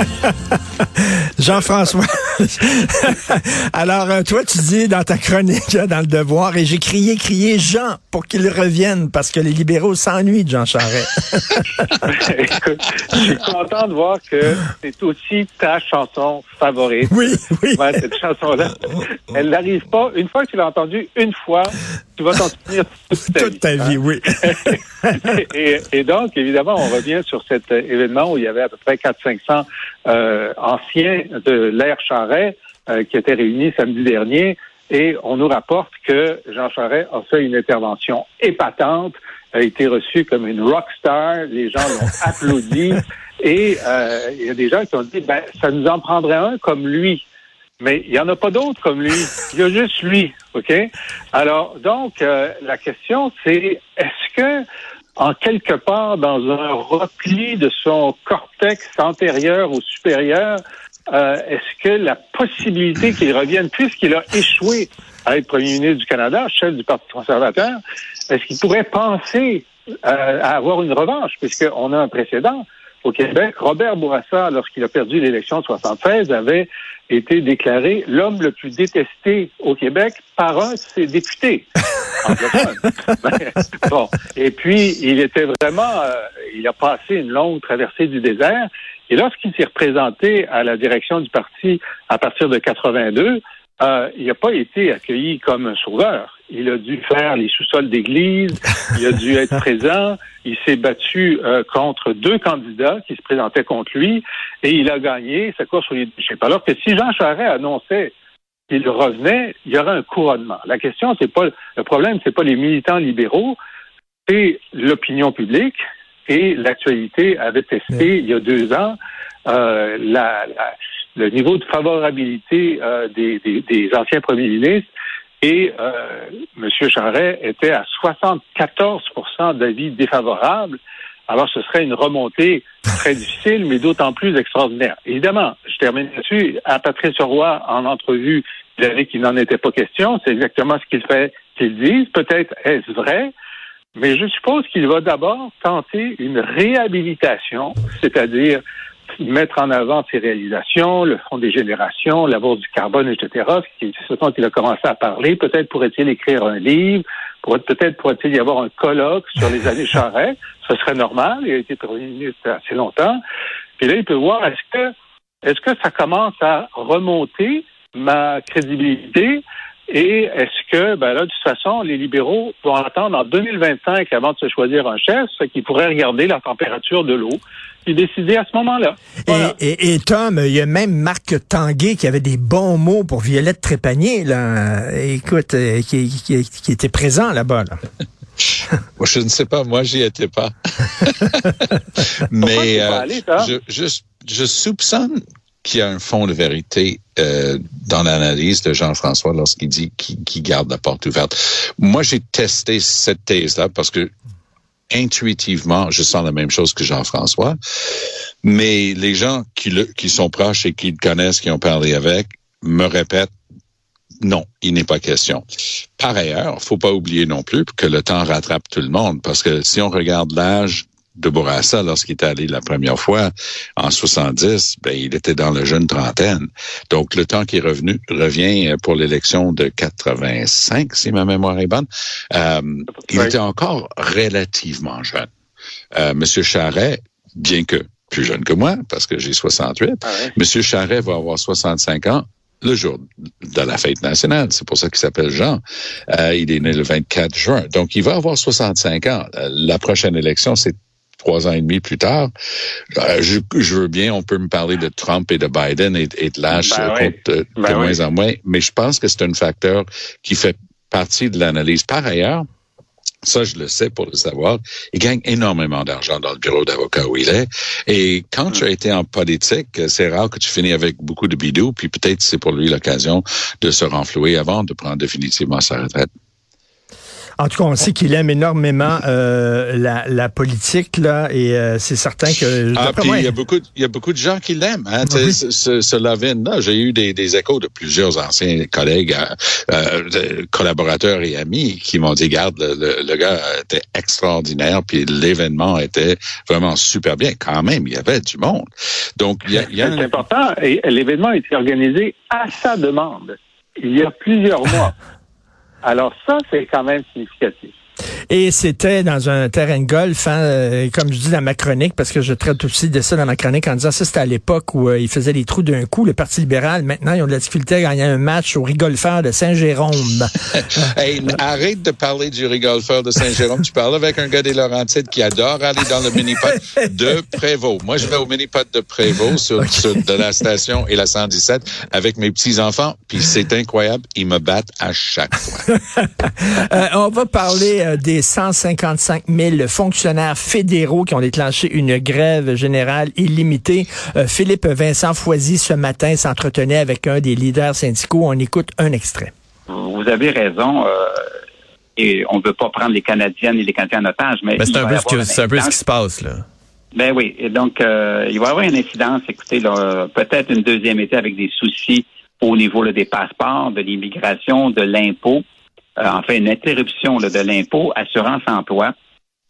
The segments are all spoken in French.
Jean-François. Alors, euh, toi, tu dis dans ta chronique, dans le devoir, et j'ai crié, crié Jean pour qu'il revienne parce que les libéraux s'ennuient de Jean Charest. Écoute, je suis content de voir que c'est aussi ta chanson favorite. Oui, oui. Ouais, cette chanson-là. Elle n'arrive pas. Une fois que tu l'as entendue, une fois, tu vas t'en souvenir toute ta Toute vie. ta vie, hein. oui. et, et donc, évidemment, on revient sur cet euh, événement où il y avait à peu près 400-500 euh, anciens de l'ère Euh, qui étaient réunis samedi dernier. Et on nous rapporte que Jean Charest a fait une intervention épatante, a été reçu comme une rock star. Les gens l'ont applaudi. Et euh, il y a des gens qui ont dit, ben, ça nous en prendrait un comme lui. Mais il n'y en a pas d'autres comme lui. Il y a juste lui. OK? Alors, donc, euh, la question, c'est est-ce que, en quelque part, dans un repli de son cortex antérieur ou supérieur, euh, est-ce que la possibilité qu'il revienne, puisqu'il a échoué à être premier ministre du Canada, chef du Parti conservateur, est-ce qu'il pourrait penser euh, à avoir une revanche, puisqu'on a un précédent au Québec. Robert Bourassa, lorsqu'il a perdu l'élection de 76, avait été déclaré l'homme le plus détesté au Québec par un de ses députés. bon. Et puis, il était vraiment, euh, il a passé une longue traversée du désert. Et lorsqu'il s'est représenté à la direction du parti à partir de 82, euh, il n'a pas été accueilli comme un sauveur. Il a dû faire les sous-sols d'église, il a dû être présent, il s'est battu euh, contre deux candidats qui se présentaient contre lui et il a gagné sa course au leadership. Alors que si Jean Charest annonçait qu'il revenait, il y aurait un couronnement. La question, c'est pas le problème, c'est pas les militants libéraux, c'est l'opinion publique et l'actualité avait testé il y a deux ans euh, la, la, le niveau de favorabilité euh, des, des, des, anciens premiers ministres et euh, M. Charret était à 74% d'avis défavorables. Alors, ce serait une remontée très difficile, mais d'autant plus extraordinaire. Évidemment, je termine là-dessus. À Patrice Roy, en entrevue, il a dit qu'il n'en était pas question. C'est exactement ce qu'il fait qu'il dise. Peut-être est-ce vrai, mais je suppose qu'il va d'abord tenter une réhabilitation, c'est-à-dire mettre en avant ses réalisations, le Fonds des générations, la bourse du carbone, etc., c'est ce dont il a commencé à parler. Peut-être pourrait-il écrire un livre, peut-être pourrait-il y avoir un colloque sur les années Charest. Ce serait normal, il a été premier ministre assez longtemps. Puis là, il peut voir est-ce que est-ce que ça commence à remonter ma crédibilité et est-ce que, ben là, de toute façon, les libéraux vont attendre en 2025 avant de se choisir un chef, ce qui pourrait regarder la température de l'eau et décider à ce moment-là. Voilà. Et, et, et, Tom, il y a même Marc Tanguay qui avait des bons mots pour Violette Trépanier, là. Écoute, euh, qui, qui, qui, était présent là-bas, là. moi, je ne sais pas. Moi, j'y étais pas. Mais euh, aller, je, je, je soupçonne qu'il y a un fond de vérité euh, dans l'analyse de Jean-François lorsqu'il dit qu'il qu garde la porte ouverte. Moi, j'ai testé cette thèse-là parce que intuitivement, je sens la même chose que Jean-François, mais les gens qui, le, qui sont proches et qui le connaissent, qui ont parlé avec, me répètent non, il n'est pas question. Par ailleurs, faut pas oublier non plus que le temps rattrape tout le monde, parce que si on regarde l'âge de Bourassa lorsqu'il est allé la première fois en 70, ben, il était dans la jeune trentaine. Donc, le temps qui est revenu revient pour l'élection de 85, si ma mémoire est bonne. Euh, il était encore relativement jeune. Euh, Monsieur Charret, bien que plus jeune que moi, parce que j'ai 68, ah. Monsieur Charret va avoir 65 ans le jour de la fête nationale. C'est pour ça qu'il s'appelle Jean. Euh, il est né le 24 juin. Donc, il va avoir 65 ans. La prochaine élection, c'est trois ans et demi plus tard. Euh, je, je, veux bien, on peut me parler de Trump et de Biden et, et de l'âge ben oui. compte de, ben de oui. moins en moins, mais je pense que c'est un facteur qui fait partie de l'analyse. Par ailleurs, ça, je le sais pour le savoir. Il gagne énormément d'argent dans le bureau d'avocat où il est. Et quand tu as été en politique, c'est rare que tu finis avec beaucoup de bidou, puis peut-être c'est pour lui l'occasion de se renflouer avant de prendre définitivement sa retraite. En tout cas, on sait qu'il aime énormément euh, la, la, politique là, et euh, c'est certain que. Ah, puis il y a beaucoup, il y a beaucoup de gens qui l'aiment. Hein, oui. ce, ce là j'ai eu des, des, échos de plusieurs anciens collègues, euh, collaborateurs et amis qui m'ont dit, garde, le, le, gars était extraordinaire, puis l'événement était vraiment super bien. Quand même, il y avait du monde. Donc, il y a, il y a c'est important. Et l'événement a été organisé à sa demande il y a plusieurs mois. Alors ça, c'est quand même significatif. Et c'était dans un terrain de golf, hein, euh, comme je dis dans ma chronique, parce que je traite aussi de ça dans ma chronique en disant ça, c'était à l'époque où euh, ils faisaient des trous d'un coup, le Parti libéral. Maintenant, ils ont de la difficulté à gagner un match au rigolfeur de Saint-Jérôme. hey, arrête de parler du rigolfeur de Saint-Jérôme. tu parles avec un gars des Laurentides qui adore aller dans le mini-pot de Prévost. Moi, je vais au mini-pot de Prévost sur, de la station et la 117 avec mes petits-enfants, puis c'est incroyable. Ils me battent à chaque fois. euh, on va parler euh, des 155 000 fonctionnaires fédéraux qui ont déclenché une grève générale illimitée. Euh, Philippe Vincent Foisy, ce matin, s'entretenait avec un des leaders syndicaux. On écoute un extrait. Vous avez raison. Euh, et on ne veut pas prendre les Canadiennes et les Canadiens en otage, mais... c'est un, peu ce, un peu ce qui se passe, là. Ben oui. Et donc, il va y avoir une incidence, écoutez, peut-être une deuxième été avec des soucis au niveau des passeports, de l'immigration, de l'impôt. Euh, enfin une interruption de l'impôt, assurance emploi,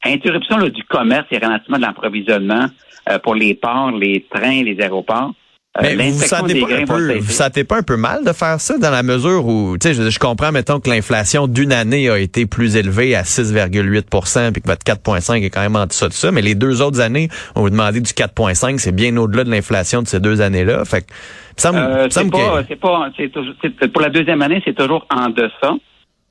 interruption du commerce et ralentissement de l'approvisionnement euh, pour les ports, les trains, les aéroports. Euh, vous vous sentez, pas un peu, vous sentez pas un peu mal de faire ça dans la mesure où, tu sais, je, je, comprends, mettons, que l'inflation d'une année a été plus élevée à 6,8% puis que votre 4,5 est quand même en dessous de ça, mais les deux autres années, on vous demandait du 4,5, c'est bien au-delà de l'inflation de ces deux années-là. Fait que, ça me, euh, c'est pas, c'est pas, c'est pour la deuxième année, c'est toujours en deçà.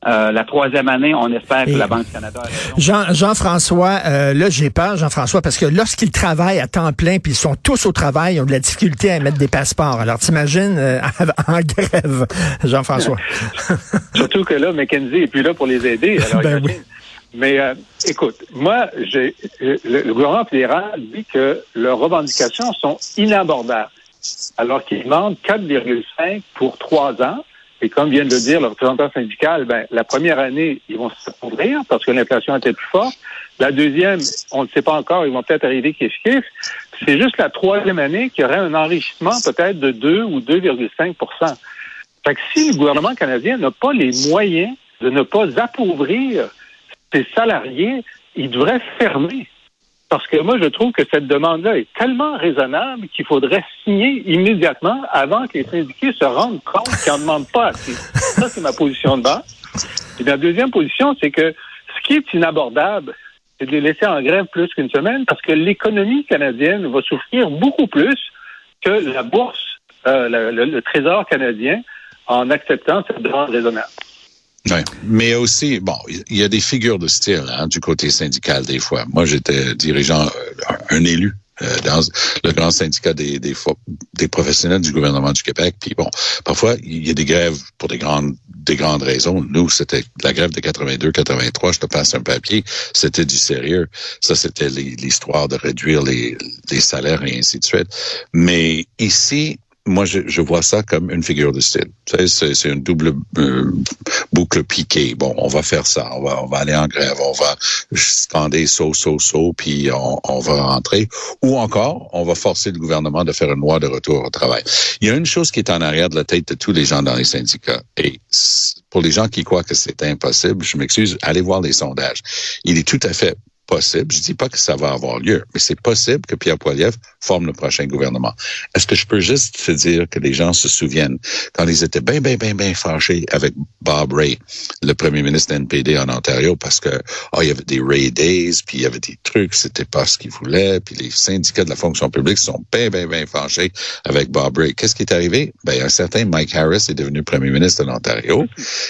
Euh, la troisième année, on espère que la Banque du Canada. Jean, Jean-François, euh, là j'ai peur, Jean-François, parce que lorsqu'ils travaillent à temps plein, puis ils sont tous au travail, ils ont de la difficulté à mettre des passeports. Alors t'imagines euh, en grève, Jean-François. Surtout que là, McKenzie est plus là pour les aider. ben oui. Mais écoute, moi, j'ai le, gouvernement fédéral dit que leurs revendications sont inabordables, alors qu'ils demandent 4,5 pour trois ans. Et comme vient de le dire le représentant syndical, ben, la première année, ils vont s'appauvrir parce que l'inflation était plus forte. La deuxième, on ne sait pas encore, ils vont peut-être arriver kiff-kiff. C'est juste la troisième année qu'il y aurait un enrichissement peut-être de 2 ou 2,5 Fait que si le gouvernement canadien n'a pas les moyens de ne pas appauvrir ses salariés, il devrait fermer. Parce que moi, je trouve que cette demande-là est tellement raisonnable qu'il faudrait signer immédiatement avant que les syndiqués se rendent compte qu'ils n'en demandent pas assez. Ça, c'est ma position de base. Et la deuxième position, c'est que ce qui est inabordable, c'est de les laisser en grève plus qu'une semaine parce que l'économie canadienne va souffrir beaucoup plus que la bourse, euh, le Trésor canadien en acceptant cette demande raisonnable. Mais aussi, bon, il y a des figures de style hein, du côté syndical des fois. Moi, j'étais dirigeant, euh, un élu euh, dans le grand syndicat des, des, des, professionnels du gouvernement du Québec. Puis bon, parfois, il y a des grèves pour des grandes des grandes raisons. Nous, c'était la grève de 82-83, je te passe un papier, c'était du sérieux. Ça, c'était l'histoire de réduire les, les salaires et ainsi de suite. Mais ici, moi, je, je, vois ça comme une figure de style. C'est une double euh, boucle piquée. Bon, on va faire ça. On va, on va aller en grève. On va scander saut, saut, saut, puis on, on, va rentrer. Ou encore, on va forcer le gouvernement de faire une loi de retour au travail. Il y a une chose qui est en arrière de la tête de tous les gens dans les syndicats. Et pour les gens qui croient que c'est impossible, je m'excuse, allez voir les sondages. Il est tout à fait possible, je dis pas que ça va avoir lieu, mais c'est possible que Pierre Poilievre forme le prochain gouvernement. Est-ce que je peux juste te dire que les gens se souviennent quand ils étaient bien, bien, bien, bien fâchés avec Bob Ray, le premier ministre NPD en Ontario, parce que oh, il y avait des Ray Days, puis il y avait des trucs, c'était pas ce qu'ils voulaient, puis les syndicats de la fonction publique sont bien, bien, bien fâchés avec Bob Ray. Qu'est-ce qui est arrivé? Ben, un certain Mike Harris est devenu premier ministre de l'Ontario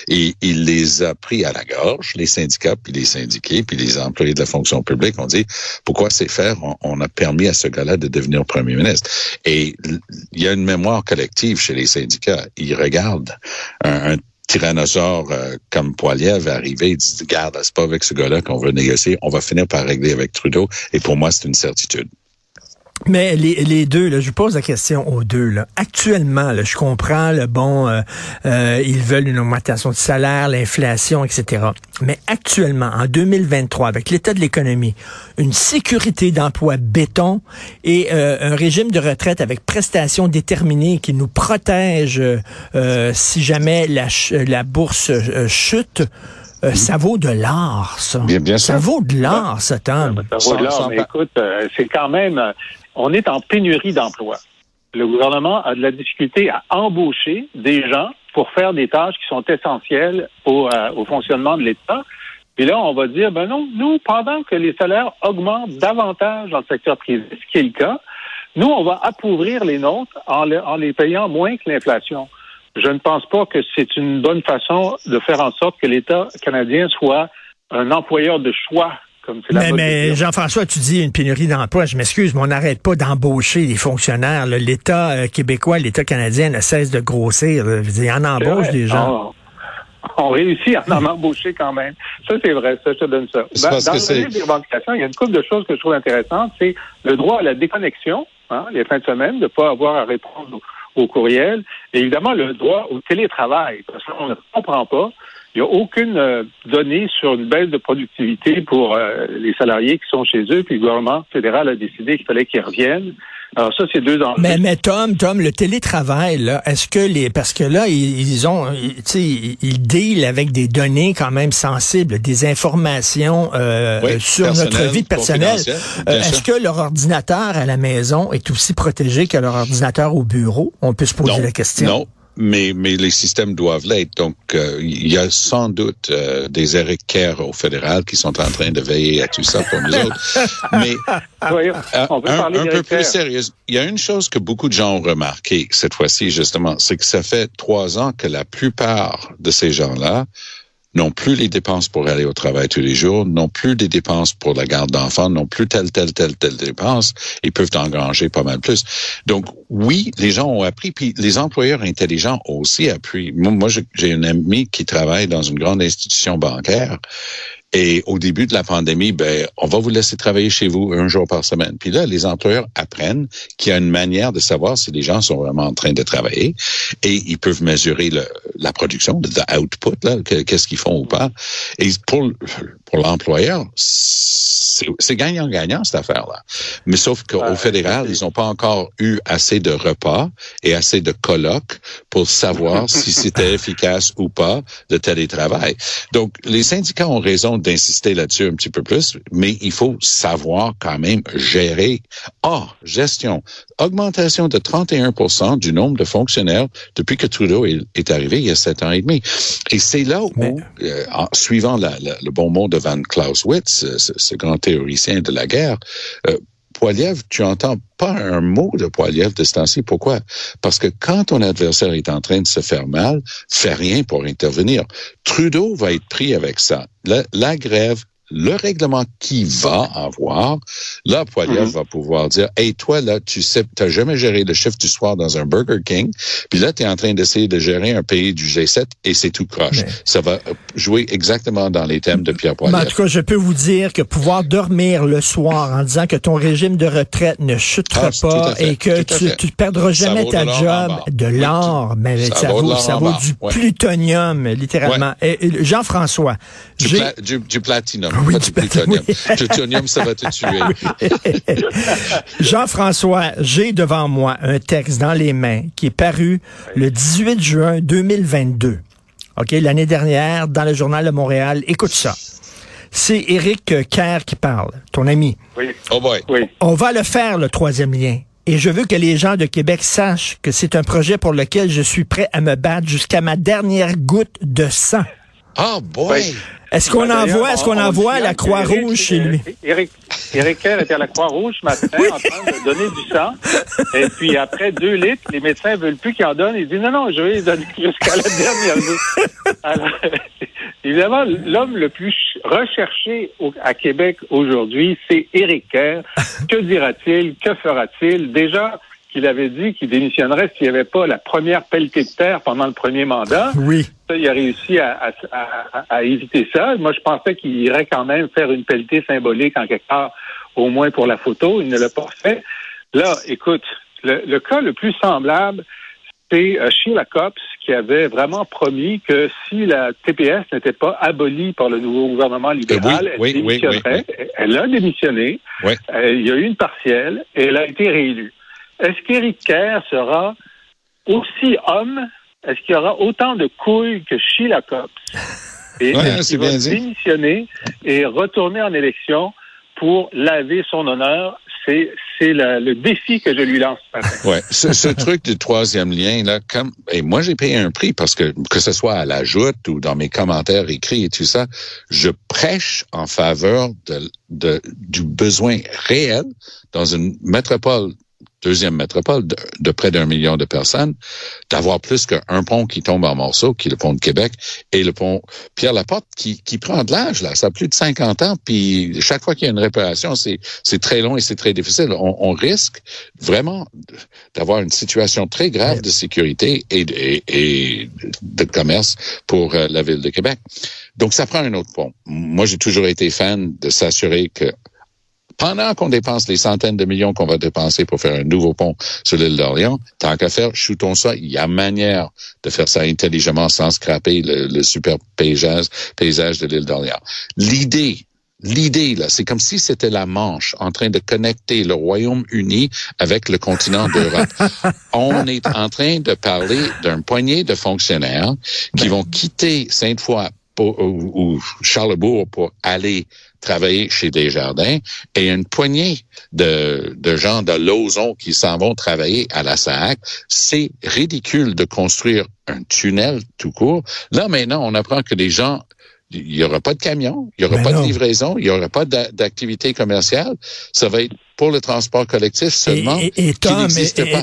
et il les a pris à la gorge, les syndicats, puis les syndiqués, puis les employés de la fonction publique, on dit pourquoi c'est faire on, a permis à ce gars-là de devenir premier ministre. Et il y a une mémoire collective chez les syndicats. Ils regardent un, tyrannosaure euh, comme Poiliev arriver, ils disent regarde, c'est pas avec ce gars-là qu'on veut négocier, on va finir par régler avec Trudeau. Et pour moi, c'est une certitude. Mais les, les deux, là, je vous pose la question aux deux. Là. Actuellement, là, je comprends, le bon, euh, euh, ils veulent une augmentation de salaire, l'inflation, etc. Mais actuellement, en 2023, avec l'état de l'économie, une sécurité d'emploi béton et euh, un régime de retraite avec prestations déterminées qui nous protège si jamais la, la bourse chute, ça vaut de l'art, ça. Bien, bien ça vaut de l'art, ça, Tom. Ça vaut de l'art, mais écoute, c'est quand même on est en pénurie d'emplois. Le gouvernement a de la difficulté à embaucher des gens pour faire des tâches qui sont essentielles au, euh, fonctionnement de l'État. Puis là, on va dire, ben non, nous, pendant que les salaires augmentent davantage dans le secteur privé, ce qui est le cas, nous, on va appauvrir les nôtres en, en les payant moins que l'inflation. Je ne pense pas que c'est une bonne façon de faire en sorte que l'État canadien soit un employeur de choix mais, Jean-François, tu dis une pénurie d'emploi. Je m'excuse, mais on n'arrête pas d'embaucher les fonctionnaires. L'État euh, québécois, l'État canadien ne cesse de grossir. Il en embauche des gens. On, réussit à en embaucher quand même. Ça, c'est vrai. Ça, je te donne ça. Ben, dans le des revendications, il y a une couple de choses que je trouve intéressantes. C'est le droit à la déconnexion, hein, les fins de semaine, de ne pas avoir à répondre au, courriel. Et évidemment, le droit au télétravail. Parce qu'on ne comprend pas il n'y a aucune euh, donnée sur une baisse de productivité pour euh, les salariés qui sont chez eux, puis le gouvernement fédéral a décidé qu'il fallait qu'ils reviennent. Alors ça, c'est deux enjeux. Mais, mais Tom, Tom, le télétravail, là, est-ce que les, parce que là, ils, ont, tu sais, ils dealent avec des données quand même sensibles, des informations euh, sur notre vie personnelle. est-ce que leur ordinateur à la maison est aussi protégé que leur ordinateur au bureau? On peut se poser la question. Non mais, mais les systèmes doivent l'être. Donc, euh, il y a sans doute euh, des Care au fédéral qui sont en train de veiller à tout ça pour nous autres. Mais un, peu plus sérieux, il y a une chose que beaucoup de gens ont remarqué cette fois-ci, justement, c'est que ça fait trois ans que la plupart de ces gens-là n'ont plus les dépenses pour aller au travail tous les jours, n'ont plus des dépenses pour la garde d'enfants, n'ont plus telle, telle, telle, telle dépense, ils peuvent engranger pas mal plus. Donc, oui, les gens ont appris, puis les employeurs intelligents aussi appris. Moi, j'ai une amie qui travaille dans une grande institution bancaire et au début de la pandémie, ben, on va vous laisser travailler chez vous un jour par semaine. Puis là, les employeurs apprennent qu'il y a une manière de savoir si les gens sont vraiment en train de travailler et ils peuvent mesurer la production, le output, qu'est-ce qu'ils font ou pas. Et pour, pour l'employeur, c'est gagnant-gagnant cette affaire-là. Mais sauf qu'au fédéral, ils n'ont pas encore eu assez de repas et assez de colloques pour savoir si c'était efficace ou pas de télétravail. Donc, les syndicats ont raison d'insister là-dessus un petit peu plus, mais il faut savoir quand même gérer. Ah, gestion. Augmentation de 31% du nombre de fonctionnaires depuis que Trudeau est, arrivé il y a sept ans et demi. Et c'est là où, euh, en suivant le bon mot de Van Clausewitz, ce, ce grand théoricien de la guerre, euh, Poiliev, tu entends pas un mot de Poiliev de ce temps-ci. Pourquoi? Parce que quand ton adversaire est en train de se faire mal, fais rien pour intervenir. Trudeau va être pris avec ça. la grève le règlement qui va avoir, là, Poiliev mhm. va pouvoir dire, hey, toi, là, tu sais, t'as jamais géré le chiffre du soir dans un Burger King, puis là, tu es en train d'essayer de gérer un pays du G7 et c'est tout croche. Ça va jouer exactement dans les thèmes de Pierre Poiliev. en tout cas, je peux vous dire que pouvoir dormir le soir en disant que ton régime de retraite ne chutera ah, pas et que tu, ne perdras jamais ta job, de l'or, mais ça, vaut, ça vaut du plutonium, littéralement. Jean-François. Du, du platinum. Oui, pas du plutonium. plutonium, ça va te tuer. Jean-François, j'ai devant moi un texte dans les mains qui est paru le 18 juin 2022. OK, l'année dernière, dans le Journal de Montréal. Écoute ça. C'est Éric Kerr qui parle, ton ami. Oui. Oh boy. Oui. On va le faire, le troisième lien. Et je veux que les gens de Québec sachent que c'est un projet pour lequel je suis prêt à me battre jusqu'à ma dernière goutte de sang. Oh boy! Est-ce qu'on envoie, est-ce qu'on envoie la Croix-Rouge chez lui? Eric, Eric Kerr était à la Croix-Rouge ce matin en train de donner du sang. Et puis après deux litres, les médecins veulent plus qu'il en donne. Il dit non, non, je vais les donner jusqu'à la dernière Alors, évidemment, l'homme le plus recherché à Québec aujourd'hui, c'est Eric Kerr. Que dira-t-il? Que fera-t-il? Déjà, qu'il avait dit qu'il démissionnerait s'il n'y avait pas la première pelletée de terre pendant le premier mandat. Oui. Ça, il a réussi à, éviter ça. Moi, je pensais qu'il irait quand même faire une pelletée symbolique en quelque part, au moins pour la photo. Il ne l'a pas fait. Là, écoute, le, cas le plus semblable, c'est euh, Sheila Copps qui avait vraiment promis que si la TPS n'était pas abolie par le nouveau gouvernement libéral, elle démissionnerait. elle a démissionné. Euh, il y a eu une partielle et elle a été réélue. Est-ce qu'Éric Kerr sera aussi homme? Est-ce qu'il y aura autant de couilles que Sheila? Et ouais, il va démissionner et retourner en élection pour laver son honneur? C'est le défi que je lui lance ce matin. Ouais, ce, truc du troisième lien là, comme et moi j'ai payé un prix parce que que ce soit à la joute ou dans mes commentaires écrits et tout ça, je prêche en faveur de, de du besoin réel dans une métropole deuxième métropole de, près d'un million de personnes, d'avoir plus qu'un pont qui tombe en morceaux, qui est le pont de Québec, et le pont Pierre-Laporte qui, qui prend de l'âge, là. Ça a plus de 50 ans, puis chaque fois qu'il y a une réparation, c'est, c'est très long et c'est très difficile. On, on risque vraiment d'avoir une situation très grave de sécurité et, et, et de commerce pour euh, la ville de Québec. Donc, ça prend un autre pont. Moi, j'ai toujours été fan de s'assurer que pendant qu'on dépense les centaines de millions qu'on va dépenser pour faire un nouveau pont sur l'île d'Orléans, tant qu'à faire, shootons ça. Il y a manière de faire ça intelligemment sans scraper le, super paysage, paysage de l'île d'Orléans. L'idée L'idée, là, c'est comme si c'était la Manche en train de connecter le Royaume-Uni avec le continent d'Europe. On est en train de parler d'un poignet de fonctionnaires qui ben. vont quitter Sainte-Foy ou Charlebourg pour aller travailler chez Desjardins et une poignée de, de gens de Lauson qui s'en vont travailler à la SAC. C'est ridicule de construire un tunnel tout court. Là, maintenant, on apprend que les gens il n'y aura pas de camion, il n'y aura pas de livraison, il n'y aura pas d'activité commerciale. Ça va être pour le transport collectif seulement. Et, et, Tom,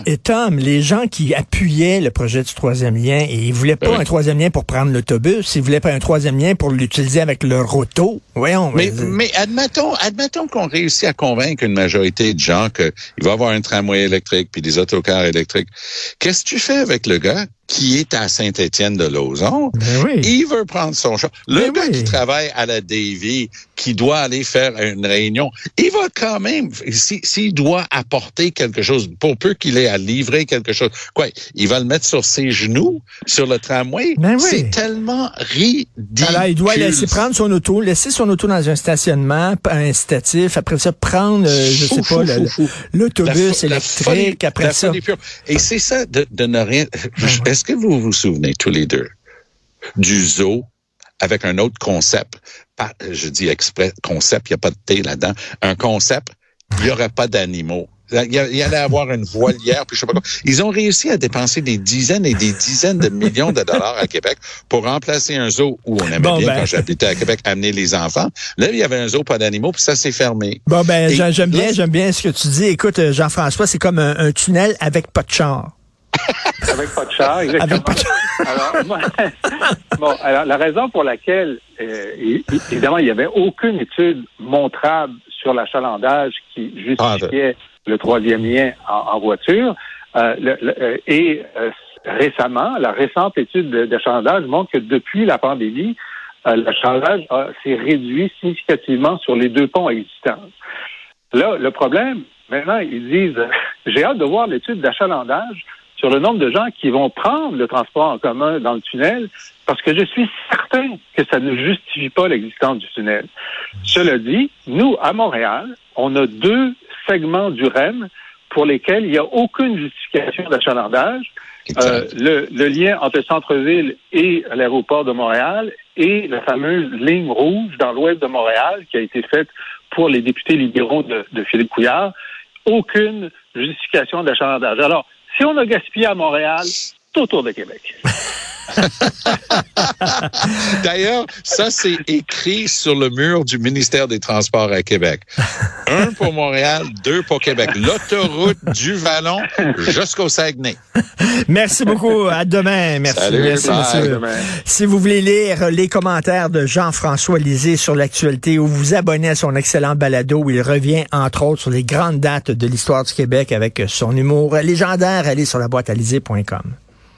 et, Tom, les gens qui appuyaient le projet du troisième lien, et ils voulaient pas un troisième lien pour prendre l'autobus, ils voulaient pas un troisième lien pour l'utiliser avec leur auto. Voyons. Mais, mais admettons, admettons qu'on réussit à convaincre une majorité de gens qu'il va y avoir un tramway électrique puis des autocars électriques. Qu'est-ce que tu fais avec le gars qui est à Saint-Étienne de Lauzon, ben il veut prendre son chat. Le ben gars qui travaille à la Davy, qui doit aller faire une réunion, il va quand même, s'il doit apporter quelque chose, pour peu qu'il ait à livrer quelque chose, quoi, il va le mettre sur ses genoux, sur le tramway. Ben C'est tellement ridicule. Alors, il doit laisser prendre son auto, laisser son auto dans un stationnement incitatif, après ça, prendre, euh, je sais pas, l'autobus électrique, après ça. Et c'est ça de, de ne rien... Est-ce que vous vous souvenez tous les deux du zoo avec un autre concept? Pas, je dis exprès concept, il n'y a pas de thé là-dedans. Un concept, il n'y aurait pas d'animaux. Il y allait avoir une voilière, puis je sais pas quoi. Ils ont réussi à dépenser des dizaines et des dizaines de millions de dollars à Québec pour remplacer un zoo où on aimait bien, ben. quand j'habitais à Québec, amener les enfants. Là, il y avait un zoo, pas d'animaux, puis ça s'est fermé. Bon, ben, j'aime bien, j'aime bien ce que tu dis. Écoute, euh, Jean-François, c'est comme un, tunnel avec pas de char. Avec pas de char, exactement. Alors, bon, alors, la raison pour laquelle, euh, évidemment, il n'y avait aucune étude montrable sur l'achalandage qui justifiait ah, le troisième lien en, voiture. Euh, euh, et récemment, la récente étude d'achalandage montre que depuis la pandémie, l'achalandage s'est réduit significativement sur les deux ponts existants. Là, le problème, maintenant, ils disent, j'ai hâte de voir l'étude d'achalandage sur le nombre de gens qui vont prendre le transport en commun dans le tunnel, parce que je suis certain que ça ne justifie pas l'existence du tunnel. Cela dit, nous, à Montréal, on a deux segments du REM pour lesquels il n'y a aucune justification d'achalandage. Euh, le, le, lien entre le centre-ville et l'aéroport de Montréal et la fameuse ligne rouge dans l'ouest de Montréal qui a été faite pour les députés libéraux de, de Philippe Couillard, aucune justification d'achalandage. Alors, si on a gaspillé à Montréal, autour de Québec. D'ailleurs, ça, c'est écrit sur le mur du ministère des Transports à Québec. Un pour Montréal, deux pour Québec. L'autoroute du Vallon jusqu'au Saguenay. Merci beaucoup. À demain. Merci. Merci, monsieur. Si vous voulez lire les commentaires de Jean-François Lisée sur l'actualité ou vous abonner à son excellent balado où il revient, entre autres, sur les grandes dates de l'histoire du Québec avec son humour légendaire, allez sur la boîte